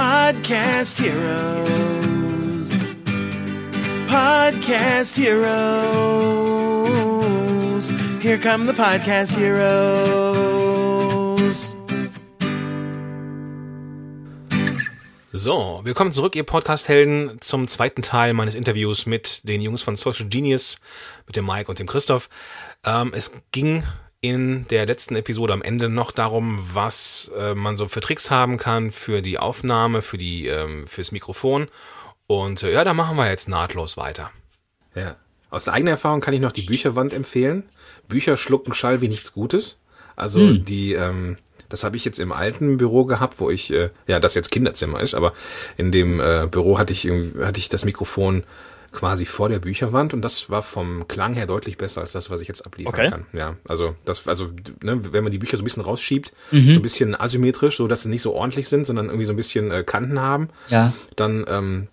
Podcast Heroes. Podcast Heroes. Here come the Podcast Heroes. So, willkommen zurück, ihr Podcast-Helden, zum zweiten Teil meines Interviews mit den Jungs von Social Genius, mit dem Mike und dem Christoph. Ähm, es ging in der letzten Episode am Ende noch darum, was äh, man so für Tricks haben kann für die Aufnahme, für die, ähm, fürs Mikrofon. Und äh, ja, da machen wir jetzt nahtlos weiter. Ja. Aus eigener Erfahrung kann ich noch die Bücherwand empfehlen. Bücher schlucken Schall wie nichts Gutes. Also Hm. die, ähm, das habe ich jetzt im alten Büro gehabt, wo ich, äh, ja, das jetzt Kinderzimmer ist, aber in dem äh, Büro hatte ich irgendwie, hatte ich das Mikrofon quasi vor der Bücherwand und das war vom Klang her deutlich besser als das, was ich jetzt abliefern Okay. kann. Ja, also das, also ne, wenn man die Bücher so ein bisschen rausschiebt, Mhm. so ein bisschen asymmetrisch, so dass sie nicht so ordentlich sind, sondern irgendwie so ein bisschen äh, Kanten haben, Ja. dann ähm,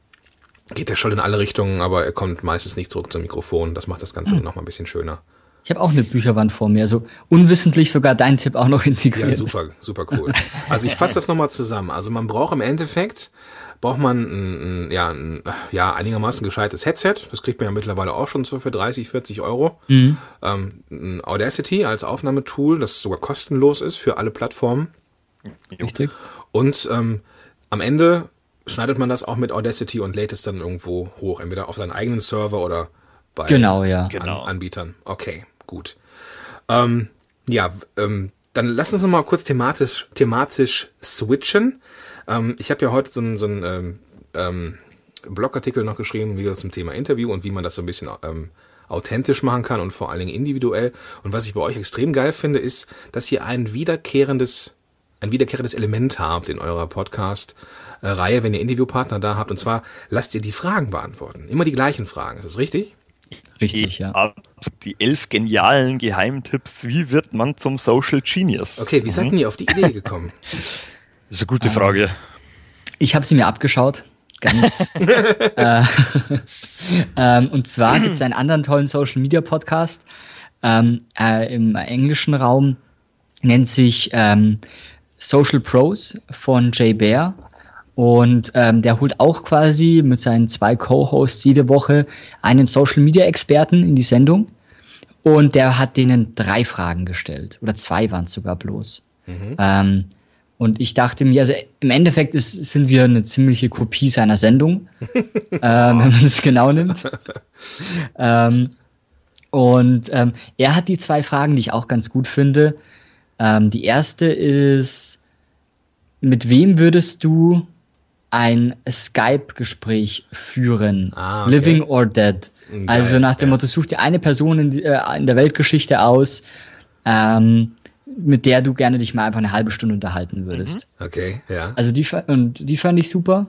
geht der Schall in alle Richtungen, aber er kommt meistens nicht zurück zum Mikrofon. Das macht das Ganze Hm. noch mal ein bisschen schöner. Ich habe auch eine Bücherwand vor mir, also unwissentlich sogar deinen Tipp auch noch integriert. Ja, super, super cool. Also ich fasse das nochmal zusammen. Also man braucht im Endeffekt, braucht man ein, ein, ja, ein ja, einigermaßen gescheites Headset. Das kriegt man ja mittlerweile auch schon so für 30, 40 Euro. Ähm, ein Audacity als Aufnahmetool, das sogar kostenlos ist für alle Plattformen. Richtig. Und ähm, am Ende schneidet man das auch mit Audacity und lädt es dann irgendwo hoch, entweder auf seinen eigenen Server oder bei Genau, ja. Genau. An Anbietern. Okay, gut. Ähm, ja, ähm, dann lass uns noch mal kurz thematisch, thematisch switchen. Ähm, ich habe ja heute so einen so ähm, ähm, Blogartikel noch geschrieben, wie gesagt, zum Thema Interview und wie man das so ein bisschen ähm, authentisch machen kann und vor allen Dingen individuell. Und was ich bei euch extrem geil finde, ist, dass ihr ein wiederkehrendes ein wiederkehrendes Element habt in eurer Podcast-Reihe, wenn ihr Interviewpartner da habt. Und zwar lasst ihr die Fragen beantworten. Immer die gleichen Fragen. Ist das richtig? Richtig, ja. Ah, Die elf genialen Geheimtipps, wie wird man zum Social Genius? Okay, wie seid Mhm. ihr auf die Idee gekommen? Das ist eine gute Frage. Ich habe sie mir abgeschaut. Ganz. äh, ähm, und zwar gibt es einen anderen tollen Social Media Podcast ähm, äh, im englischen Raum, nennt sich ähm, Social Pros von Jay Bear. Und ähm, der holt auch quasi mit seinen zwei Co-Hosts jede Woche einen Social Media Experten in die Sendung. Und der hat denen drei Fragen gestellt. Oder zwei waren es sogar bloß. Ähm, und ich dachte mir, also im Endeffekt ist, sind wir eine ziemliche Kopie seiner Sendung, ähm, wenn man es genau nimmt. ähm, und ähm, er hat die zwei Fragen, die ich auch ganz gut finde. Ähm, die erste ist, mit wem würdest du ein Skype-Gespräch führen? Ah, okay. Living or dead? Geil, also nach dem ja. Motto, such dir eine Person in, äh, in der Weltgeschichte aus, ähm, mit der du gerne dich mal einfach eine halbe Stunde unterhalten würdest. Okay, ja. Also die, und die fand ich super.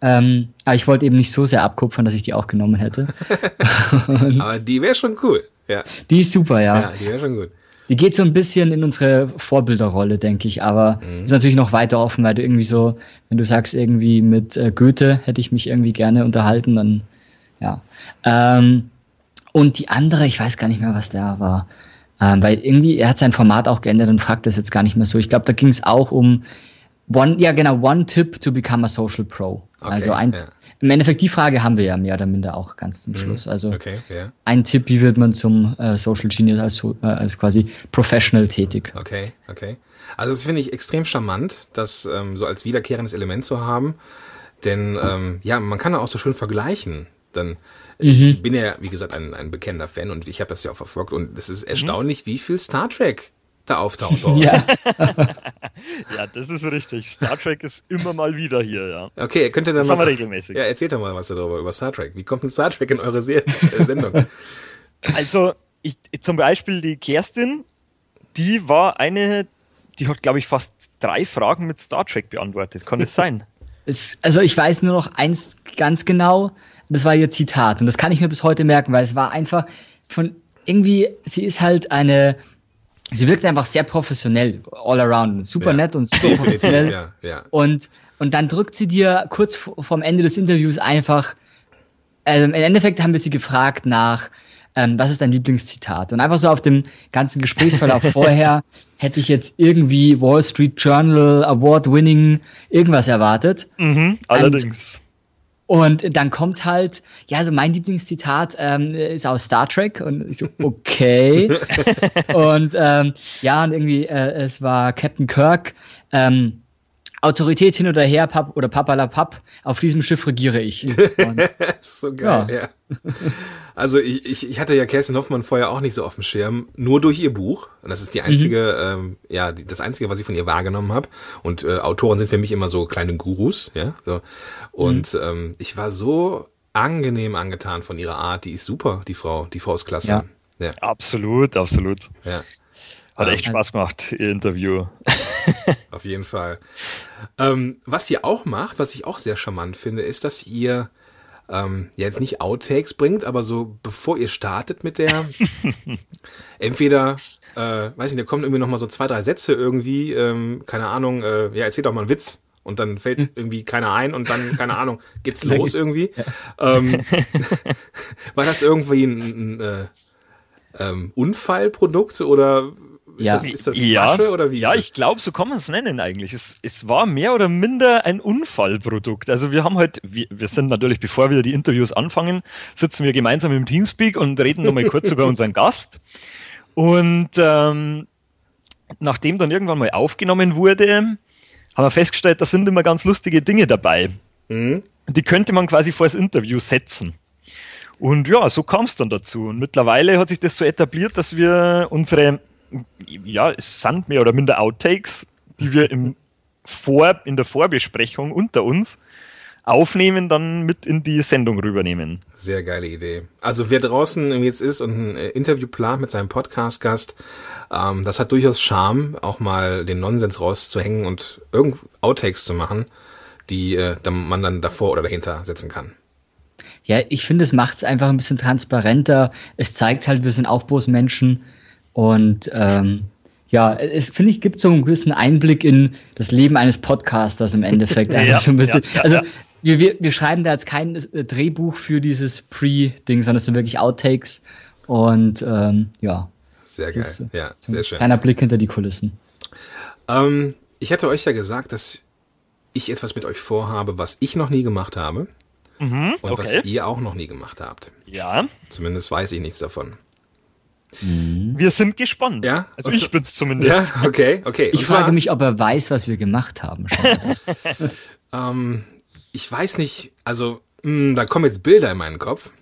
Ähm, aber ich wollte eben nicht so sehr abkupfern, dass ich die auch genommen hätte. Aber die wäre schon cool. Ja, Die ist super, ja. ja die wäre schon gut. Die geht so ein bisschen in unsere Vorbilderrolle, denke ich, aber ist natürlich noch weiter offen, weil du irgendwie so, wenn du sagst, irgendwie mit äh, Goethe hätte ich mich irgendwie gerne unterhalten, dann ja. Ähm, und die andere, ich weiß gar nicht mehr, was da war. Ähm, weil irgendwie, er hat sein Format auch geändert und fragt das jetzt gar nicht mehr so. Ich glaube, da ging es auch um One, ja genau, One Tip to become a Social Pro. Okay, also ein, ja. Im Endeffekt die Frage haben wir ja mehr oder minder auch ganz zum Schluss. Also Okay, ja. ein Tipp, wie wird man zum äh, Social Genius als, äh, als quasi Professional tätig? Okay, okay. Also das finde ich extrem charmant, das ähm, so als wiederkehrendes Element zu haben. Denn ähm, ja, man kann auch so schön vergleichen. Dann ich bin ja, wie gesagt, ein, ein bekennender Fan und ich habe das ja auch verfolgt und es ist erstaunlich, wie viel Star Trek da auftaucht. Ja, Ja, das ist richtig. Star Trek ist immer mal wieder hier, ja. Okay, könnt ihr dann Das mal, haben wir regelmäßig. Ja, erzählt doch mal was darüber, über Star Trek. Wie kommt denn Star Trek in eure Se äh, Sendung? Also, ich, zum Beispiel die Kerstin, die war eine, die hat, glaube ich, fast drei Fragen mit Star Trek beantwortet. Kann es sein? es, also ich weiß nur noch eins ganz genau, das war ihr Zitat und das kann ich mir bis heute merken, weil es war einfach von irgendwie, sie ist halt eine, sie wirkt einfach sehr professionell, all around, super Ja. nett und super professionell. ja, ja. Und, und dann drückt sie dir kurz vorm Ende des Interviews einfach, also im Endeffekt haben wir sie gefragt nach, ähm, was ist dein Lieblingszitat? Und einfach so auf dem ganzen Gesprächsverlauf vorher hätte ich jetzt irgendwie Wall Street Journal Award winning irgendwas erwartet. Mhm, allerdings. Und dann kommt halt, ja, also mein Lieblingszitat ähm, ist aus Star Trek und ich so, okay. und ähm, ja, und irgendwie, äh, es war Captain Kirk, ähm, Autorität hin oder her, Pap oder Papalapap, auf diesem Schiff regiere ich. Und, so geil, ja. ja. Also ich, ich, ich hatte ja Kerstin Hoffmann vorher auch nicht so auf dem Schirm, nur durch ihr Buch. Und das ist die einzige, mhm. ähm, ja, die, das einzige, was ich von ihr wahrgenommen habe. Und äh, Autoren sind für mich immer so kleine Gurus, ja. So. Und mhm. ähm, ich war so angenehm angetan von ihrer Art. Die ist super, die Frau. Die Frau ist klasse. Ja. ja. Absolut, absolut. Ja. Hat echt Spaß gemacht, ihr Interview. Auf jeden Fall. Ähm, was ihr auch macht, was ich auch sehr charmant finde, ist, dass ihr ähm, ja jetzt nicht Outtakes bringt, aber so bevor ihr startet mit der, entweder, äh, weiß nicht, da kommen irgendwie noch mal so zwei, drei Sätze irgendwie, ähm, keine Ahnung, äh, ja, erzähl doch mal einen Witz und dann fällt hm. irgendwie keiner ein und dann, keine Ahnung, geht's los irgendwie. Ähm, war das irgendwie ein, ein, ein äh, ähm, Unfallprodukt oder ist, ja. das, ist das ja. Asche oder wie? Ja, ich glaube, so kann man es nennen eigentlich. Es, es war mehr oder minder ein Unfallprodukt. Also wir haben halt, wir, wir sind natürlich, bevor wir die Interviews anfangen, sitzen wir gemeinsam im Teamspeak und reden nochmal kurz über unseren Gast. Und ähm, nachdem dann irgendwann mal aufgenommen wurde, haben wir festgestellt, da sind immer ganz lustige Dinge dabei. Mhm. Die könnte man quasi vor das Interview setzen. Und ja, so kam es dann dazu. Und mittlerweile hat sich das so etabliert, dass wir unsere ja, es sind mehr oder minder Outtakes, die wir im Vor, in der Vorbesprechung unter uns aufnehmen, dann mit in die Sendung rübernehmen. Sehr geile Idee. Also wer draußen jetzt ist und ein äh, Interview plant mit seinem Podcast-Gast, ähm, das hat durchaus Charme, auch mal den Nonsens rauszuhängen und irgend Outtakes zu machen, die äh, man dann davor oder dahinter setzen kann. Ja, ich finde, es macht es einfach ein bisschen transparenter. Es zeigt halt, wir sind auch bloß Menschen und ähm, ja, es finde ich, gibt so einen gewissen Einblick in das Leben eines Podcasters im Endeffekt. ja, so ein bisschen. Ja, ja, also wir, wir, wir schreiben da jetzt kein äh, Drehbuch für dieses Pre-Ding, sondern es sind wirklich Outtakes. Und ähm, ja. Sehr geil. Ist, ja, so sehr schön. Kleiner Blick hinter die Kulissen. Ähm, ich hatte euch ja gesagt, dass ich etwas mit euch vorhabe, was ich noch nie gemacht habe. Mhm, und okay. was ihr auch noch nie gemacht habt. Ja. Zumindest weiß ich nichts davon. Mhm. Wir sind gespannt. Ja? Also ich bin's zumindest. Ja, okay, okay. Ich frage mich, ob er weiß, was wir gemacht haben. ähm, ich weiß nicht, also mh, hm, da kommen jetzt Bilder in meinen Kopf.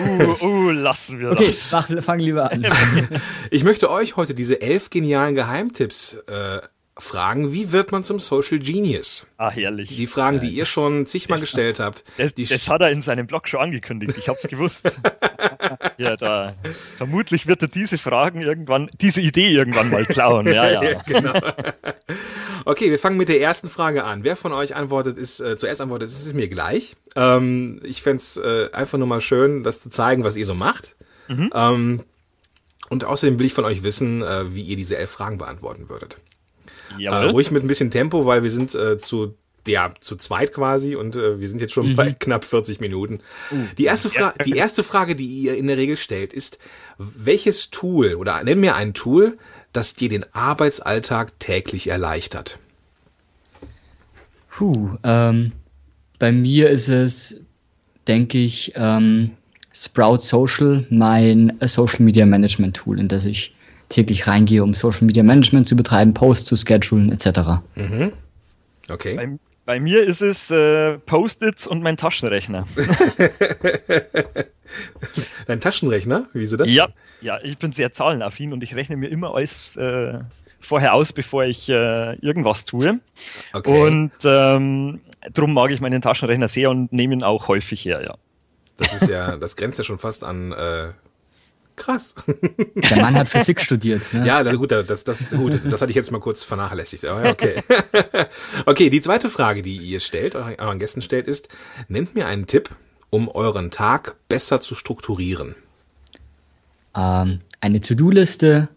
uh, uh, lassen wir okay, das. Okay, fang lieber an. ich möchte euch heute diese elf genialen Geheimtipps äh, Fragen, wie wird man zum Social Genius? Ah, herrlich. Die Fragen, die ihr schon zigmal das, gestellt habt. Das, das hat er in seinem Blog schon angekündigt, ich hab's gewusst. ja, da. Vermutlich wird er diese Fragen irgendwann, diese Idee irgendwann mal klauen. Ja, ja. ja genau. Okay, wir fangen mit der ersten Frage an. Wer von euch antwortet, ist äh, zuerst antwortet, ist es mir gleich. Ähm, ich fände äh, einfach nur mal schön, das zu zeigen, was ihr so macht. Mhm. Ähm, und außerdem will ich von euch wissen, äh, wie ihr diese elf Fragen beantworten würdet. Äh, ruhig mit ein bisschen Tempo, weil wir sind äh, zu ja, zu zweit quasi und äh, wir sind jetzt schon mhm. bei knapp 40 Minuten. Uh, die, erste Fra die erste Frage, die ihr in der Regel stellt, ist, welches Tool oder nenn mir ein Tool, das dir den Arbeitsalltag täglich erleichtert? Puh, ähm, bei mir ist es, denke ich, ähm, Sprout Social, mein Social Media Management Tool, in das ich täglich reingehe, um Social Media Management zu betreiben, Posts zu schedulen, etc. Mhm. Okay. Bei, bei, mir ist es äh, Post-its und mein Taschenrechner. Dein Taschenrechner? Wieso das? Ja, ja, ich bin sehr zahlenaffin und ich rechne mir immer alles äh, vorher aus, bevor ich äh, irgendwas tue. Okay. Und ähm, darum mag ich meinen Taschenrechner sehr und nehme ihn auch häufig her, ja. Das ist ja, das grenzt ja schon fast an äh, Krass. Der Mann hat Physik studiert. Ne? Ja, gut, das, das ist gut. Das hatte ich jetzt mal kurz vernachlässigt. Aber okay. Okay, die zweite Frage, die ihr stellt, euren Gästen stellt, ist, nennt mir einen Tipp, um euren Tag besser zu strukturieren. Ähm, eine To-Do-Liste.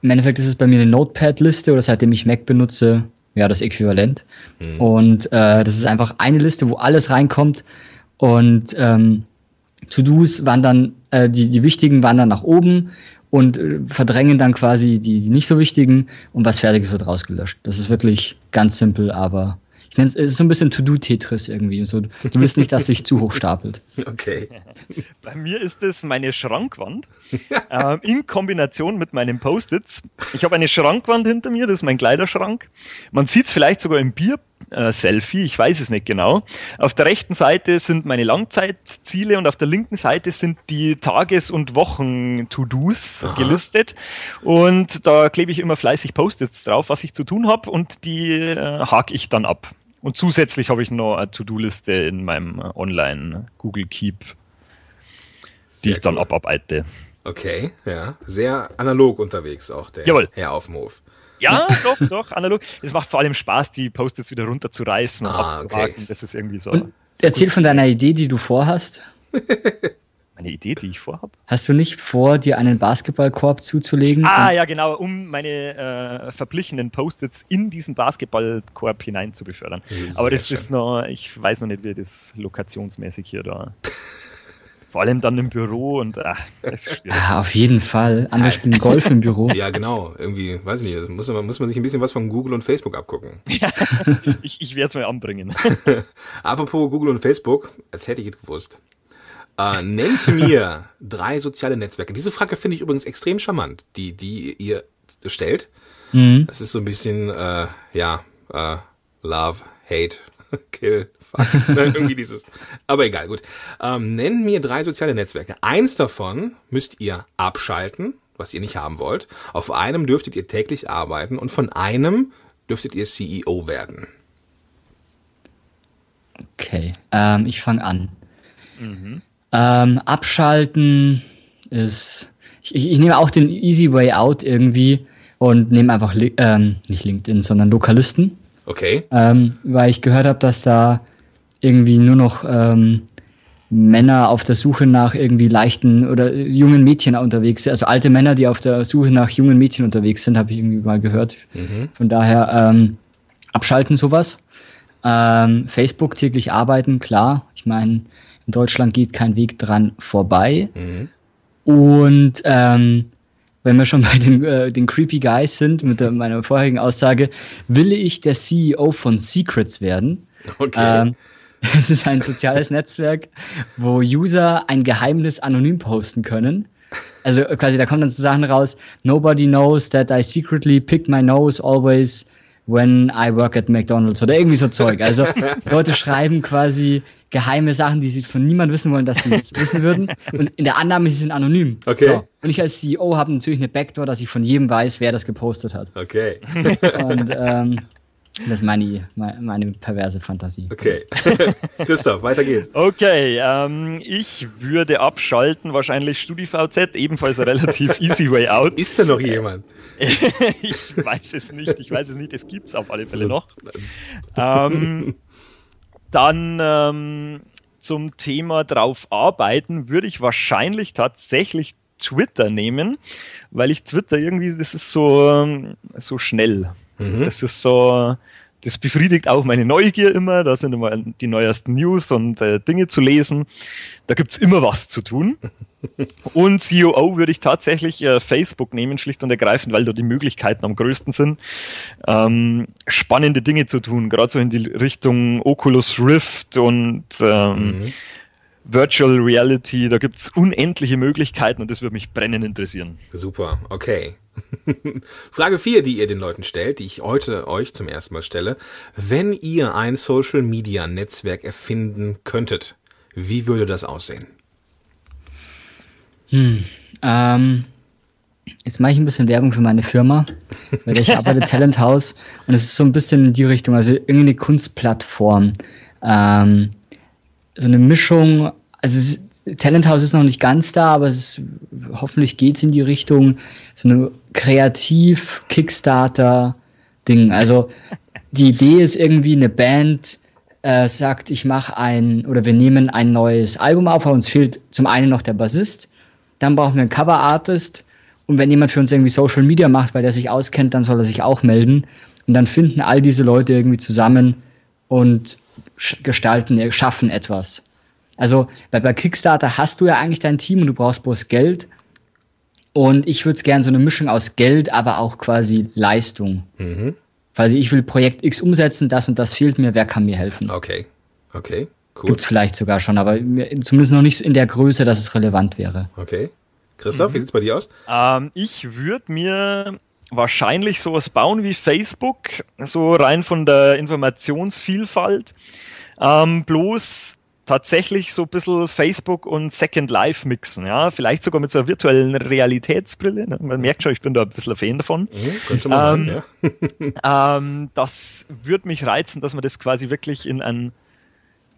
Im Endeffekt ist es bei mir eine Notepad-Liste oder seitdem ich Mac benutze, ja, das Äquivalent. Hm. Und äh, das ist einfach eine Liste, wo alles reinkommt und ähm, To-Dos wandern, äh, die, die wichtigen wandern nach oben und äh, verdrängen dann quasi die, die nicht so wichtigen und was Fertiges wird rausgelöscht. Das ist wirklich ganz simpel, aber ich nenne es, es ist so ein bisschen To-Do-Tetris irgendwie. So, du willst nicht, dass sich zu hoch stapelt. Okay. Bei mir ist es meine Schrankwand äh, in Kombination mit meinen Post-its. Ich habe eine Schrankwand hinter mir, das ist mein Kleiderschrank. Man sieht es vielleicht sogar im Bier. Äh, Selfie, ich weiß es nicht genau. Auf der rechten Seite sind meine Langzeitziele und auf der linken Seite sind die Tages- und Wochen-To-Dos gelistet. Und da klebe ich immer fleißig Post-its drauf, was ich zu tun habe und die äh, hake ich dann ab. Und zusätzlich habe ich noch eine To-Do-Liste in meinem äh, Online Google Keep, die ich dann cool. abarbeite. Okay, ja. Sehr analog unterwegs auch, der Jawohl. Herr auf dem Hof. Ja, doch, doch, analog. Es macht vor allem Spaß, die Post-its wieder runterzureißen und Ah, abzuhaken. okay. Das ist irgendwie so. Und erzähl von deiner Idee, die du vorhast. Eine Idee, die ich vorhabe. Hast du nicht vor, dir einen Basketballkorb zuzulegen? Ah, ja, genau, um meine äh, verblichenen Post-its in diesen Basketballkorb hinein zu befördern. Aber das schön. ist noch, ich weiß noch nicht, wie das lokationsmäßig hier da. Vor allem dann im Büro und ach, das ist schwierig. Ah, auf jeden Fall. Andere spielen Golf im Büro. Ja, genau. Irgendwie, weiß ich nicht, muss man, muss man sich ein bisschen was von Google und Facebook abgucken. Ich, ich werde es mal anbringen. Apropos Google und Facebook, als hätte ich es gewusst. Äh, nennt mir drei soziale Netzwerke. Diese Frage finde ich übrigens extrem charmant, die, die ihr stellt. Mhm. Das ist so ein bisschen, äh, ja, äh, Love, Hate, Kill, Fuck. ne, irgendwie dieses. Aber egal, gut. Ähm, nennt mir drei soziale Netzwerke. Eins davon müsst ihr abschalten, was ihr nicht haben wollt. Auf einem dürftet ihr täglich arbeiten und von einem dürftet ihr CEO werden. Okay, ähm, ich fange an. Ähm, abschalten ist. Ich, ich, ich nehme auch den Easy Way Out irgendwie und nehme einfach, Li ähm, nicht LinkedIn, sondern Lokalisten, Okay? ähm, weil ich gehört habe, dass da irgendwie nur noch ähm, Männer auf der Suche nach irgendwie leichten oder jungen Mädchen unterwegs sind. Also alte Männer, die auf der Suche nach jungen Mädchen unterwegs sind, habe ich irgendwie mal gehört. Von daher ähm, abschalten sowas. Ähm, Facebook täglich arbeiten, klar. Ich meine, in Deutschland geht kein Weg dran vorbei. Und ähm, wenn wir schon bei den, äh, den Creepy Guys sind, mit der, meiner vorherigen Aussage, will ich der CEO von Secrets werden. Okay. Ähm, es ist ein soziales Netzwerk, wo User ein Geheimnis anonym posten können. Also quasi, da kommen dann so Sachen raus. Nobody knows that I secretly pick my nose always when I work at McDonald's oder irgendwie so Zeug. Also Leute schreiben quasi geheime Sachen, die sie von niemandem wissen wollen, dass sie es wissen würden. Und in der Annahme, sie sind anonym. Okay. So. Und ich als CEO habe natürlich eine Backdoor, dass ich von jedem weiß, wer das gepostet hat. Okay. Und ähm, das ist meine, meine, perverse Fantasie. Okay. Christoph, weiter geht's. Okay, ähm, ich würde abschalten, wahrscheinlich StudiVZ, ebenfalls ein relativ easy way out. Ist da noch jemand? ich weiß es nicht, ich weiß es nicht, es gibt's auf alle Fälle noch. Ähm, dann ähm, zum Thema drauf arbeiten würde ich wahrscheinlich tatsächlich Twitter nehmen, weil ich Twitter irgendwie, das ist so, ähm, so schnell. Das ist so, das befriedigt auch meine Neugier immer. Da sind immer die neuesten News und äh, Dinge zu lesen. Da gibt's immer was zu tun. Und COO würde ich tatsächlich äh, Facebook nehmen, schlicht und ergreifend, weil da die Möglichkeiten am größten sind, ähm, spannende Dinge zu tun, gerade so in die Richtung Oculus Rift und ähm, Virtual Reality. Da gibt's unendliche Möglichkeiten und das würde mich brennend interessieren. Super, okay. Frage 4, die ihr den Leuten stellt, die ich heute euch zum ersten Mal stelle. Wenn ihr ein Social Media Netzwerk erfinden könntet, wie würde das aussehen? Ähm, jetzt mache ich ein bisschen Werbung für meine Firma, weil ich arbeite Talent House und es ist so ein bisschen in die Richtung, also irgendeine Kunstplattform. Ähm, so eine Mischung, also es ist, Talent House ist noch nicht ganz da, aber es ist, hoffentlich geht's in die Richtung, so eine Kreativ-Kickstarter-Ding. Also die Idee ist irgendwie eine Band äh, sagt, ich mache ein oder wir nehmen ein neues Album auf, aber uns fehlt zum einen noch der Bassist, dann brauchen wir einen Cover-Artist und wenn jemand für uns irgendwie Social Media macht, weil der sich auskennt, dann soll er sich auch melden und dann finden all diese Leute irgendwie zusammen und gestalten, schaffen etwas. Also bei, bei Kickstarter hast du ja eigentlich dein Team und du brauchst bloß Geld Und ich würde es gerne so eine Mischung aus Geld, aber auch quasi Leistung. Mhm. Quasi ich will Projekt X umsetzen, das und das fehlt mir, wer kann mir helfen? Okay. Okay. Cool. Gibt's vielleicht sogar schon, aber zumindest noch nicht in der Größe, dass es relevant wäre. Okay. Christoph, Mhm. wie sieht's bei dir aus? Ähm, ich würde mir wahrscheinlich sowas bauen wie Facebook, so rein von der Informationsvielfalt. Ähm, bloß tatsächlich so ein bisschen Facebook und Second Life mixen, ja. Vielleicht sogar mit so einer virtuellen Realitätsbrille. Ne? Man merkt schon, ich bin da ein bisschen ein Fan davon. Mhm, Ähm, machen, ja. Ähm, das würde mich reizen, dass man das quasi wirklich in einen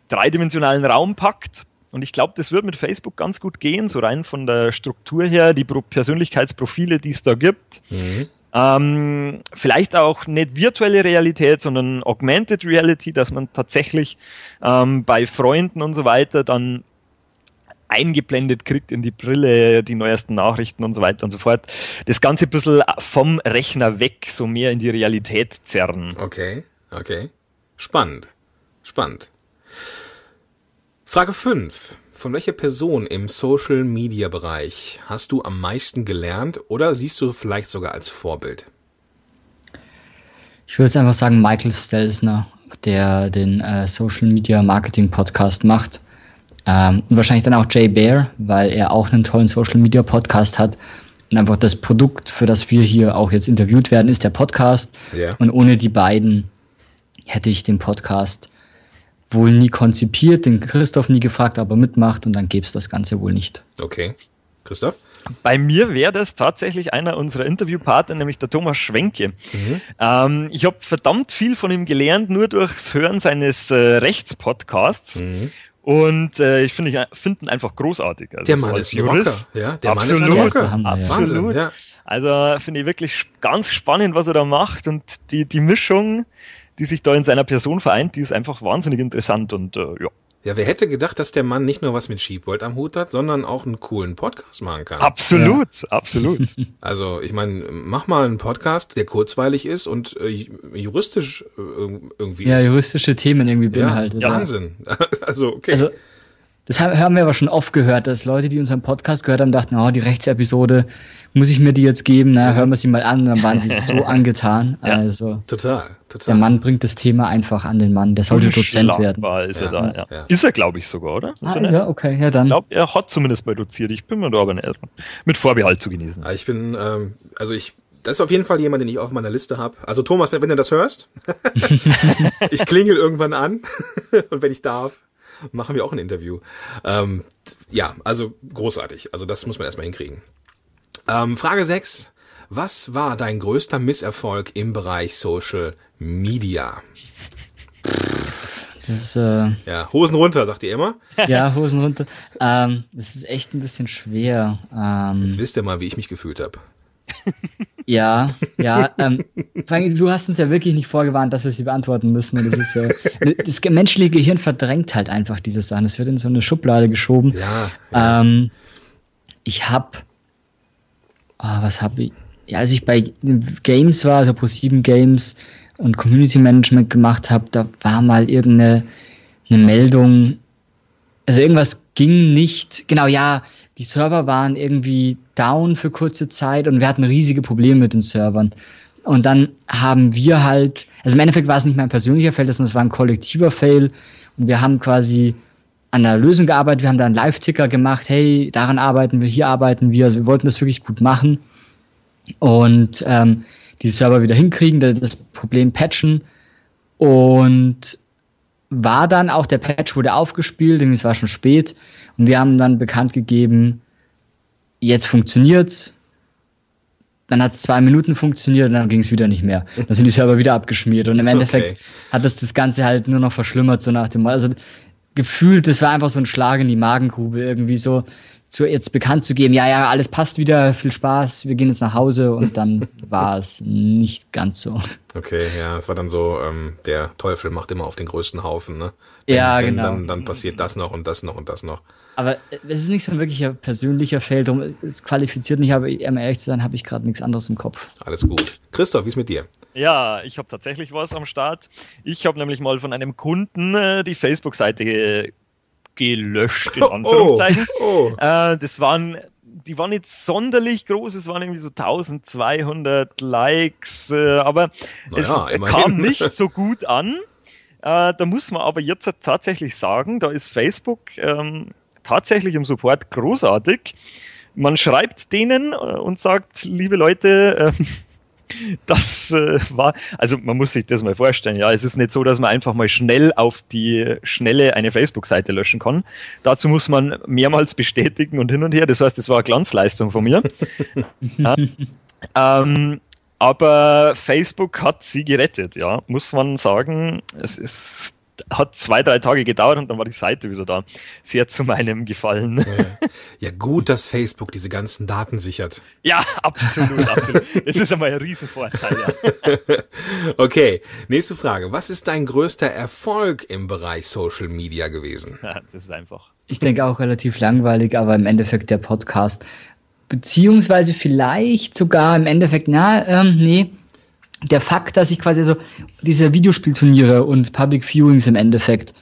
dreidimensionalen Raum packt. Und ich glaube, das wird mit Facebook ganz gut gehen, so rein von der Struktur her, die Pro Persönlichkeitsprofile, die es da gibt. Ähm, vielleicht auch nicht virtuelle Realität, sondern Augmented Reality, dass man tatsächlich ähm, bei Freunden und so weiter dann eingeblendet kriegt in die Brille, die neuesten Nachrichten und so weiter und so fort. Das Ganze ein bisschen vom Rechner weg, so mehr in die Realität zerren. Okay. Okay. Spannend. Spannend. Frage 5. Von welcher Person im Social Media Bereich hast du am meisten gelernt oder siehst du vielleicht sogar als Vorbild? Ich würde jetzt einfach sagen Michael Stelzner, der den äh, Social Media Marketing Podcast macht. Ähm, und wahrscheinlich dann auch Jay Bear, weil er auch einen tollen Social Media Podcast hat. Und einfach das Produkt, für das wir hier auch jetzt interviewt werden, ist der Podcast. Ja. Und ohne die beiden hätte ich den Podcast wohl nie konzipiert, den Christoph nie gefragt, ob er mitmacht und dann gäbe es das Ganze wohl nicht. Okay. Christoph? Bei mir wäre das tatsächlich einer unserer Interviewpartner, nämlich der Thomas Schwenke. Ähm, ich habe verdammt viel von ihm gelernt, nur durchs Hören seines äh, Rechtspodcasts. Und äh, ich finde ich find ihn einfach großartig. Also Der so Mann als ist ein Rocker. Jurist, Ja, der Mann ist ein absolut, Rocker. Hammer, ja. absolut. Ja. Also finde ich wirklich ganz spannend, was er da macht und die, die Mischung, die sich da in seiner Person vereint, die ist einfach wahnsinnig interessant und äh, ja, Ja, wer hätte gedacht, dass der Mann nicht nur was mit Sheepworld am Hut hat, sondern auch einen coolen Podcast machen kann? absolut, absolut. Also, ich meine, mach mal einen Podcast, der kurzweilig ist und äh, juristisch äh, irg- irgendwie Ja, ist. juristische Themen irgendwie Ja, beinhaltet. ja. Wahnsinn. Also, okay. Also, das haben wir aber schon oft gehört, dass Leute, die unseren Podcast gehört haben, dachten, oh, die Rechtsepisode, muss ich mir die jetzt geben? Na, hören wir sie mal an. Und dann waren sie so angetan. Also, total, der total. Mann bringt das Thema einfach an den Mann. Der sollte Dozent werden. Ist er Ja, da, ja. ja. Ist er, glaube ich, sogar, oder? Ah, ist er? Okay, ja dann. Ich glaube, er hat zumindest mal doziert. Ich bin mir da aber nicht mit Vorbehalt zu genießen. Ah, Ich bin, ähm, also ich, das ist auf jeden Fall jemand, den ich auf meiner Liste habe. Also Thomas, wenn wenn du das hörst, ich klingel irgendwann an und wenn ich darf, machen wir auch ein Interview. Ähm, ja, also großartig. Also das muss man erstmal hinkriegen. Ähm, Frage 6. Was war dein größter Misserfolg im Bereich Social Media? Das ist, äh, Ja, Hosen runter, sagt ihr immer. ja, Hosen runter. Ähm, das ist echt ein bisschen schwer. Ähm, Jetzt wisst ihr mal, wie ich mich gefühlt habe. Ja, ja. Ähm, du hast uns ja wirklich nicht vorgewarnt, dass wir sie beantworten müssen. Und das, ist, äh, das menschliche Gehirn verdrängt halt einfach diese Sachen. Es wird in so eine Schublade geschoben. Ja, Ähm, ich hab, ah, was hab ich? Ja, als ich bei Games war, also Pro7 Games und Community Management gemacht habe, da war mal irgendeine eine Meldung, also irgendwas ging nicht. Genau, ja, die Server waren irgendwie down für kurze Zeit und wir hatten riesige Probleme mit den Servern. Und dann haben wir halt, also im Endeffekt war es nicht mein persönlicher Fail, sondern es war ein kollektiver Fail. Und wir haben quasi an der Lösung gearbeitet, wir haben da einen Live-Ticker gemacht, hey, daran arbeiten wir, hier arbeiten wir. Also wir wollten das wirklich gut machen und ähm, die Server wieder hinkriegen, das Problem patchen. Und war dann auch, der Patch wurde aufgespielt, es war schon spät. Und wir haben dann bekannt gegeben, jetzt funktioniert's. Dann hat es zwei Minuten funktioniert und dann ging es wieder nicht mehr. Dann sind die Server wieder abgeschmiert. Und im Endeffekt Okay. hat es das Ganze halt nur noch verschlimmert, so nach dem Also gefühlt, das war einfach so ein Schlag in die Magengrube, irgendwie so, so jetzt bekannt zu geben, ja, ja, alles passt wieder, viel Spaß, wir gehen jetzt nach Hause und dann war es nicht ganz so. Okay, ja, es war dann so, ähm, der Teufel macht immer auf den größten Haufen, ne? Ja, wenn, genau. Dann, dann passiert das noch und das noch und das noch. Aber es ist nicht so ein wirklicher persönlicher Fail, drum es- es qualifiziert nicht, aber um ehrlich zu sein, habe ich gerade nichts anderes im Kopf. Alles gut. Christoph, wie ist mit dir? Ja, ich habe tatsächlich was am Start. Ich habe nämlich mal von einem Kunden äh, die Facebook-Seite äh, gelöscht, in Anführungszeichen. Oh, oh. Äh, das waren die war nicht sonderlich groß, es waren irgendwie so 1200 Likes, äh, aber Na es äh, immerhin. kam nicht so gut an. Äh, da muss man aber jetzt tatsächlich sagen, da ist Facebook ähm, tatsächlich im Support großartig. Man schreibt denen äh, und sagt, liebe Leute, ähm, das äh, war, also man muss sich das mal vorstellen, ja, es ist nicht so, dass man einfach mal schnell auf die Schnelle eine Facebook-Seite löschen kann. Dazu muss man mehrmals bestätigen und hin und her. Das heißt, das war eine Glanzleistung von mir. ja. ähm, aber Facebook hat sie gerettet, ja, muss man sagen. Es ist, hat zwei, drei Tage gedauert und dann war die Seite wieder da. Sehr zu meinem Gefallen. Ja, gut, dass Facebook diese ganzen Daten sichert. Ja, absolut, absolut. Das ist einmal ein Riesenvorteil, ja. Okay, nächste Frage. Was ist dein größter Erfolg im Bereich Social Media gewesen? ja. Das ist einfach. Ich denke auch relativ langweilig, aber im Endeffekt der Podcast. Beziehungsweise vielleicht sogar im Endeffekt, na, ähm, nee. Der Fakt, dass ich quasi so diese Videospielturniere und Public Viewings im Endeffekt,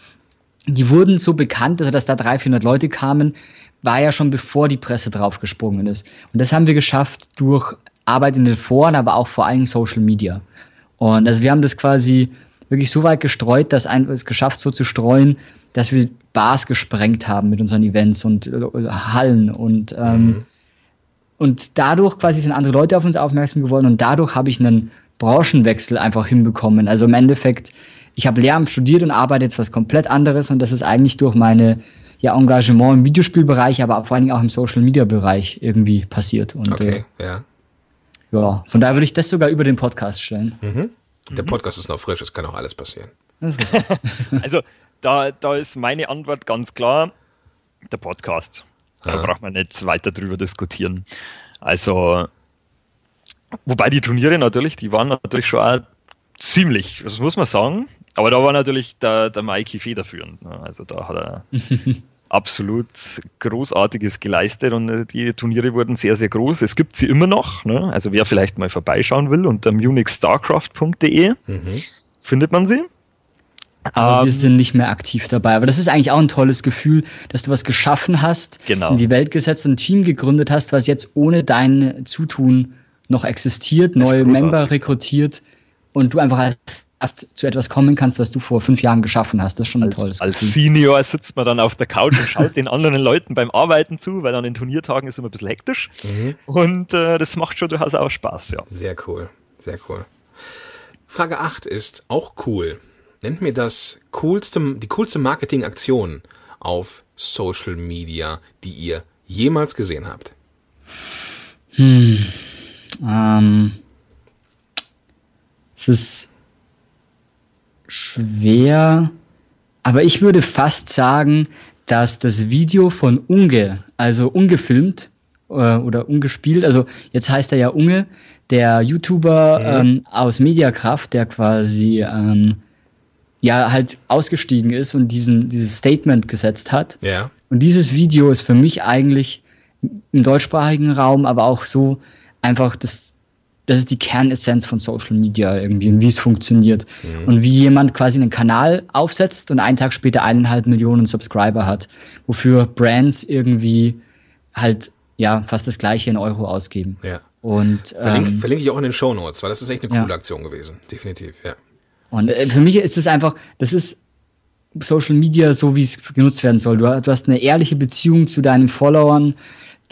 die wurden so bekannt, also dass da 300, 400 Leute kamen, war ja schon bevor die Presse draufgesprungen ist. Und das haben wir geschafft durch Arbeit in den Foren, aber auch vor allem Social Media. Und also wir haben das quasi wirklich so weit gestreut, dass ein, es geschafft so zu streuen, dass wir Bars gesprengt haben mit unseren Events und äh, Hallen und ähm, und dadurch quasi sind andere Leute auf uns aufmerksam geworden und dadurch habe ich einen Branchenwechsel einfach hinbekommen. Also im Endeffekt, ich habe Lehramt studiert und arbeite jetzt was komplett anderes und das ist eigentlich durch meine ja, Engagement im Videospielbereich, aber vor allen Dingen auch im Social Media Bereich irgendwie passiert. Und Okay, ja. äh, ja, von daher würde ich das sogar über den Podcast stellen. Der Podcast ist noch frisch, es kann auch alles passieren. Also, da, da ist meine Antwort ganz klar: der Podcast. Da Ah. braucht man nicht weiter drüber diskutieren. Also, wobei die Turniere natürlich, die waren natürlich schon auch ziemlich, das muss man sagen. Aber da war natürlich der, der Mikey federführend. Ne? Also, da hat er absolut Großartiges geleistet und äh, die Turniere wurden sehr, sehr groß. Es gibt sie immer noch. Ne? Also, wer vielleicht mal vorbeischauen will, unter munich-starcraft.de findet man sie. Aber wir Ähm, sind nicht mehr aktiv dabei. Aber das ist eigentlich auch ein tolles Gefühl, dass du was geschaffen hast, Genau. in die Welt gesetzt, ein Team gegründet hast, was jetzt ohne dein Zutun noch existiert, neue. Member rekrutiert und du einfach als erst zu etwas kommen kannst, was du vor fünf Jahren geschaffen hast. Das ist schon ein tolles Als Gefühl. Senior sitzt man dann auf der Couch und schaut den anderen Leuten beim Arbeiten zu, weil an den Turniertagen ist immer ein bisschen hektisch. Und äh, das macht schon durchaus auch Spaß, ja. Sehr cool, sehr cool. Frage 8 ist auch cool. Nennt mir das coolste, die coolste Marketingaktion auf Social Media, die ihr jemals gesehen habt. Ähm, es ist schwer, aber ich würde fast sagen, dass das Video von Unge, also ungefilmt äh, oder ungespielt, also jetzt heißt er ja Unge, der YouTuber ähm, aus Mediakraft, der quasi ähm, ja halt ausgestiegen ist und diesen, dieses Statement gesetzt hat. Ja. Und dieses Video ist für mich eigentlich im deutschsprachigen Raum, aber auch so einfach das, das ist die Kernessenz von Social Media irgendwie und wie es funktioniert. Und wie jemand quasi einen Kanal aufsetzt und einen Tag später eineinhalb Millionen Subscriber hat, wofür Brands irgendwie halt ja fast das gleiche in Euro ausgeben. Ja. Und, Verlinke, ähm, verlinke ich auch in den Show Notes, weil das ist echt eine Ja. coole Aktion gewesen. Definitiv, ja. Und äh, für mich ist es einfach, das ist Social Media so, wie es genutzt werden soll. Du, du hast eine ehrliche Beziehung zu deinen Followern,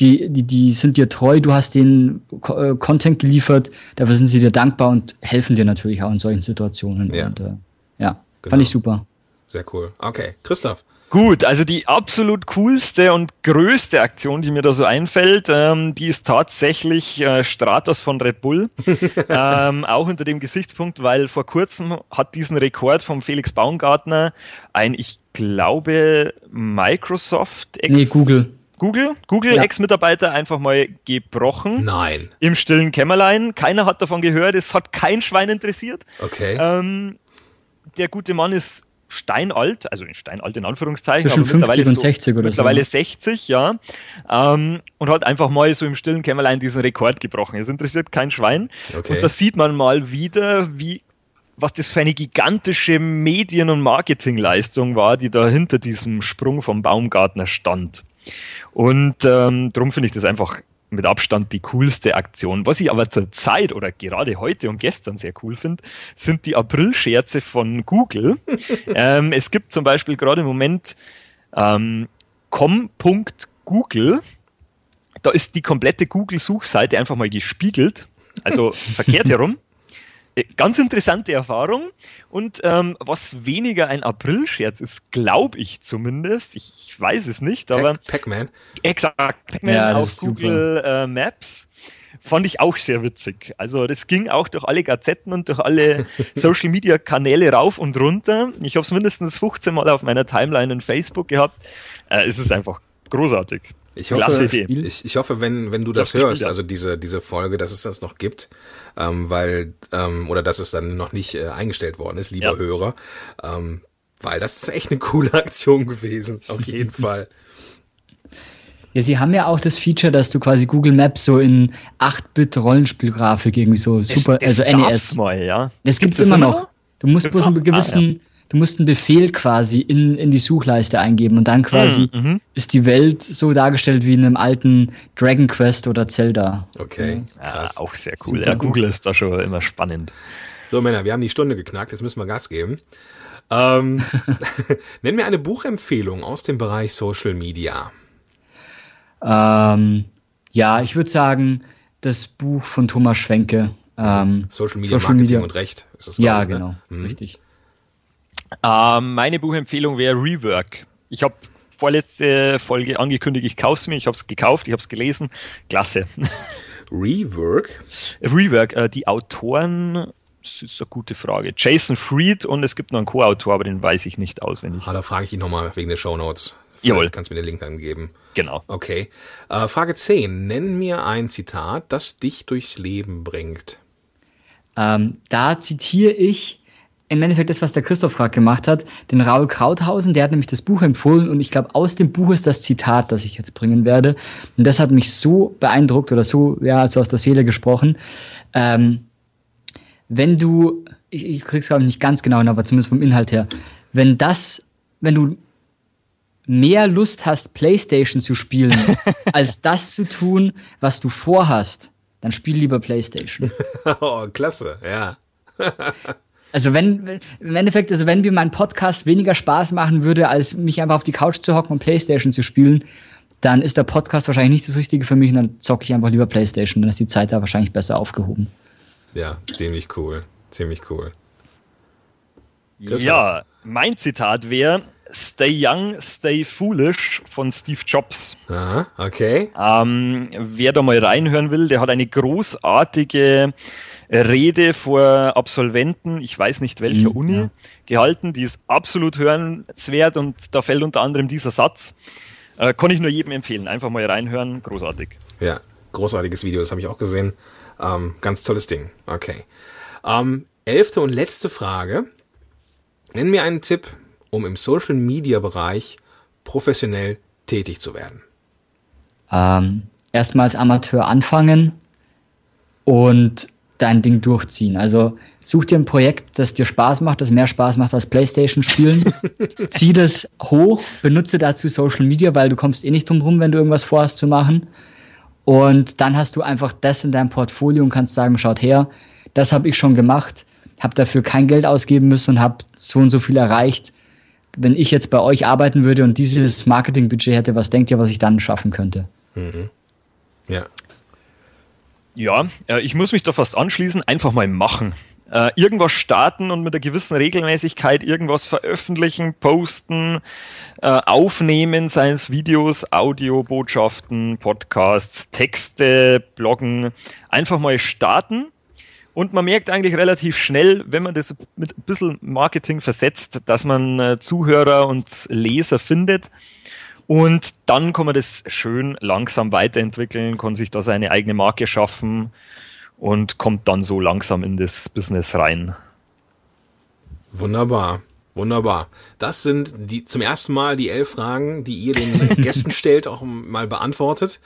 die, die, die sind dir treu, du hast denen Co äh, Content geliefert, dafür sind sie dir dankbar und helfen dir natürlich auch in solchen Situationen. Ja. Und äh, ja, Genau. fand ich super. Sehr cool. Okay, Christoph. Gut, also die absolut coolste und größte Aktion, die mir da so einfällt, ähm, die ist tatsächlich äh, Stratos von Red Bull. ähm, auch unter dem Gesichtspunkt, weil vor kurzem hat diesen Rekord vom Felix Baumgartner ein, ich glaube, Microsoft Ex Nee, Google. Google, Google Ja. Ex-Mitarbeiter einfach mal gebrochen. Nein. Im stillen Kämmerlein. Keiner hat davon gehört, es hat kein Schwein interessiert. Okay. Ähm, der gute Mann ist steinalt, also steinalt in Anführungszeichen, Zwischen aber mittlerweile 50 und 60 oder so, mittlerweile ne? 60, ja. Ähm, und hat einfach mal so im stillen Kämmerlein diesen Rekord gebrochen. Es interessiert kein Schwein. Okay. Und da sieht man mal wieder, wie was das für eine gigantische Medien- und Marketingleistung war, die da hinter diesem Sprung vom Baumgartner stand. Und ähm, darum finde ich das einfach mit Abstand die coolste Aktion. Was ich aber zur Zeit oder gerade heute und gestern sehr cool finde, sind die April-Scherze von Google. ähm, es gibt zum Beispiel gerade im Moment ähm, com.google. Da ist die komplette Google-Suchseite einfach mal gespiegelt, also verkehrt herum. Äh, Ganz interessante Erfahrung und ähm, was weniger ein April-Scherz ist, glaube ich zumindest, ich, ich weiß es nicht, aber Pac- Pac-Man. Exakt, Pac-Man Ja, auf. Google äh, Maps. Fand ich auch sehr witzig. Also das ging auch durch alle Gazetten und durch alle Social Media Kanäle rauf und runter. Ich habe es mindestens 15 Mal auf meiner Timeline in Facebook gehabt. Äh, es ist einfach großartig. Ich hoffe, Klasse Idee. ich, ich hoffe, wenn, wenn du das, Das hörst, ja. also diese, diese Folge, dass es das noch gibt, ähm, weil, ähm, oder dass es dann noch nicht äh, eingestellt worden ist, lieber Ja. Hörer, ähm, weil das ist echt eine coole Aktion gewesen, auf jeden Fall. Ja, sie haben ja auch das Feature, dass du quasi Google Maps so in 8-Bit Rollenspielgrafik irgendwie so super, das, das also NES. mal, ja. Das gibt's Gibt es immer noch. Du musst Gibt's bloß einen auch? Ah, gewissen, du musst einen Befehl quasi in, in die Suchleiste eingeben und dann quasi Mhm, ist die Welt so dargestellt wie in einem alten Dragon Quest oder Zelda. Okay, Ja, krass. auch sehr cool. Super Ja. Google ist da schon immer spannend. So, Männer, wir haben die Stunde geknackt, jetzt müssen wir Gas geben. Ähm, nenn mir eine Buchempfehlung aus dem Bereich Social Media. Ähm, ja, ich würde sagen, das Buch von Thomas Schwenke. Ähm, Social Media Social Marketing Media. und Recht. Ist das, ja, ich, ne? genau, Mhm. richtig. Ähm, meine Buchempfehlung wäre Rework. Ich habe vorletzte Folge angekündigt, ich kaufe es mir. Ich habe es gekauft, ich habe es gelesen. Klasse. Rework. Rework, äh, die Autoren, das ist eine gute Frage. Jason Fried und es gibt noch einen Co-Autor, aber den weiß ich nicht auswendig. Ah, da frage ich ihn nochmal wegen der Shownotes. Vielleicht Jawohl. kannst du mir den Link dann geben. Genau. Okay. Äh, Frage 10. Nenn mir ein Zitat, das dich durchs Leben bringt. Ähm, da zitiere ich im Endeffekt das, was der Christoph gerade gemacht hat, den Raul Krauthausen, der hat nämlich das Buch empfohlen und ich glaube, aus dem Buch ist das Zitat, das ich jetzt bringen werde. Und das hat mich so beeindruckt oder so, ja, so aus der Seele gesprochen. Ähm, wenn du, ich, ich krieg's glaube ich nicht ganz genau hin, aber zumindest vom Inhalt her, wenn das, wenn du mehr Lust hast, Playstation zu spielen, als das zu tun, was du vorhast, dann spiel lieber Playstation. oh, klasse, ja. Also wenn, im Endeffekt, also wenn mir mein Podcast weniger Spaß machen würde, als mich einfach auf die Couch zu hocken und Playstation zu spielen, dann ist der Podcast wahrscheinlich nicht das Richtige für mich und dann zocke ich einfach lieber Playstation, dann ist die Zeit da wahrscheinlich besser aufgehoben. Ja, ziemlich cool. Ziemlich cool. Christoph. Ja, mein Zitat wäre Stay Young, Stay Foolish von Steve Jobs. Aha, okay. Ähm, wer da mal reinhören will, der hat eine großartige Rede vor Absolventen, ich weiß nicht welcher Mhm, Uni, ja. gehalten. Die ist absolut hörenswert und da fällt unter anderem dieser Satz. Äh, kann ich nur jedem empfehlen. Einfach mal reinhören, großartig. Ja, großartiges Video, das habe ich auch gesehen. Ähm, ganz tolles Ding. Okay. Ähm, elfte und letzte Frage. Nenn mir einen Tipp, um im Social Media Bereich professionell tätig zu werden. Ähm, Erstmal als Amateur anfangen und dein Ding durchziehen. Also such dir ein Projekt, das dir Spaß macht, das mehr Spaß macht als Playstation spielen. Zieh das hoch, benutze dazu Social Media, weil du kommst eh nicht drum rum, wenn du irgendwas vorhast zu machen. Und dann hast du einfach das in deinem Portfolio und kannst sagen, schaut her, das habe ich schon gemacht, habe dafür kein Geld ausgeben müssen und habe so und so viel erreicht. Wenn ich jetzt bei euch arbeiten würde und dieses Marketingbudget hätte, was denkt ihr, was ich dann schaffen könnte? Ja. Ja, äh, ich muss mich da fast anschließen, einfach mal machen. Äh, irgendwas starten und mit einer gewissen Regelmäßigkeit irgendwas veröffentlichen, posten, äh, aufnehmen, seien es Videos, Audiobotschaften, Podcasts, Texte, Bloggen. Einfach mal starten. Und man merkt eigentlich relativ schnell, wenn man das mit ein bisschen Marketing versetzt, dass man äh, Zuhörer und Leser findet. Und dann kann man das schön langsam weiterentwickeln, kann sich da seine eigene Marke schaffen und kommt dann so langsam in das Business rein. Wunderbar. Wunderbar. Das sind die zum ersten Mal die elf Fragen, die ihr den Gästen stellt, auch mal beantwortet.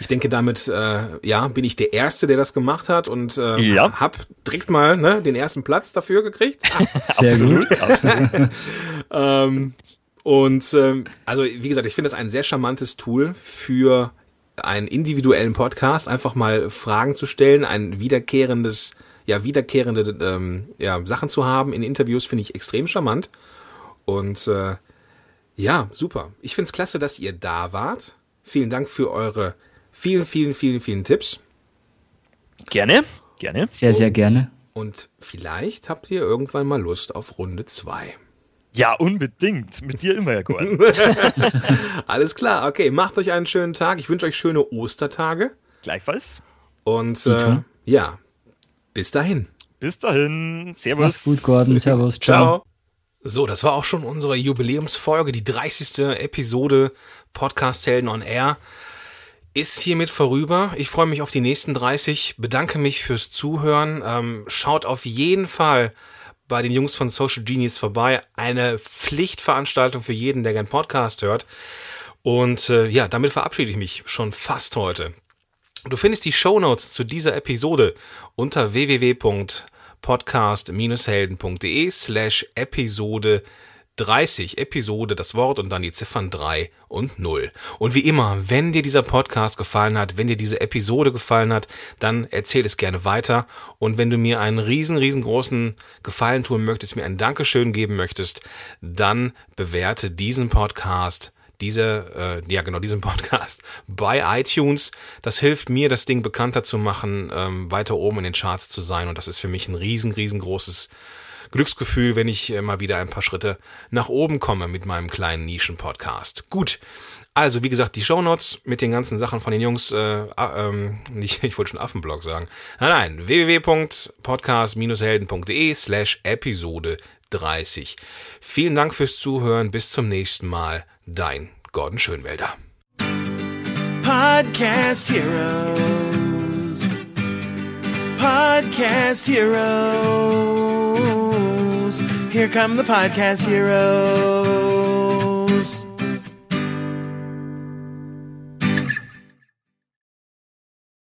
Ich denke, damit äh, ja bin ich der Erste, der das gemacht hat und äh, Ja. hab direkt mal ne, den ersten Platz dafür gekriegt. Sehr gut. Absolut. Ähm, Und ähm, also wie gesagt, ich finde das ein sehr charmantes Tool für einen individuellen Podcast, einfach mal Fragen zu stellen, ein wiederkehrendes, ja, wiederkehrende ähm, ja, Sachen zu haben in Interviews, finde ich extrem charmant. Und äh, ja, super. Ich finde es klasse, dass ihr da wart. Vielen Dank für eure vielen, vielen, vielen, vielen Tipps. Gerne, gerne. Sehr, sehr gerne. Und vielleicht habt ihr irgendwann mal Lust auf Runde zwei. Ja, unbedingt. Mit dir immer, Herr Gordon. Alles klar, okay. Macht euch einen schönen Tag. Ich wünsche euch schöne Ostertage. Gleichfalls. Und äh, ja, bis dahin. Bis dahin. Servus. Mach's gut, Gordon. Servus. Ciao. Ciao. So, das war auch schon unsere Jubiläumsfolge, die 30. Episode Podcast Helden on Air ist hiermit vorüber. Ich freue mich auf die nächsten 30, bedanke mich fürs Zuhören. Ähm, schaut auf jeden Fall bei den Jungs von Social Genius vorbei. Eine Pflichtveranstaltung für jeden, der gern Podcast hört. Und äh, ja, damit verabschiede ich mich schon fast heute. Du findest die Show Notes zu dieser Episode unter www.podcast-helden.de slash Episode 30 Episode, das Wort und dann die Ziffern 3 und 0. Und wie immer, wenn dir dieser Podcast gefallen hat, wenn dir diese Episode gefallen hat, dann erzähl es gerne weiter. Und wenn du mir einen riesen, riesengroßen Gefallen tun möchtest, mir ein Dankeschön geben möchtest, dann bewerte diesen Podcast diese, äh, ja genau, diesen Podcast bei iTunes. Das hilft mir, das Ding bekannter zu machen, ähm, weiter oben in den Charts zu sein. Und das ist für mich ein riesen, riesengroßes Glücksgefühl, wenn ich äh, mal wieder ein paar Schritte nach oben komme mit meinem kleinen Nischen-Podcast. Gut. Also, wie gesagt, die Shownotes mit den ganzen Sachen von den Jungs, äh, ähm, nicht, ich wollte schon Affenblog sagen. Nein, nein, www.podcast-helden.de slash Episode 30. Vielen Dank fürs Zuhören, bis zum nächsten Mal. Dein Gordon Schönwelder. Podcast Heroes. Podcast Heroes. Here come the Podcast Heroes.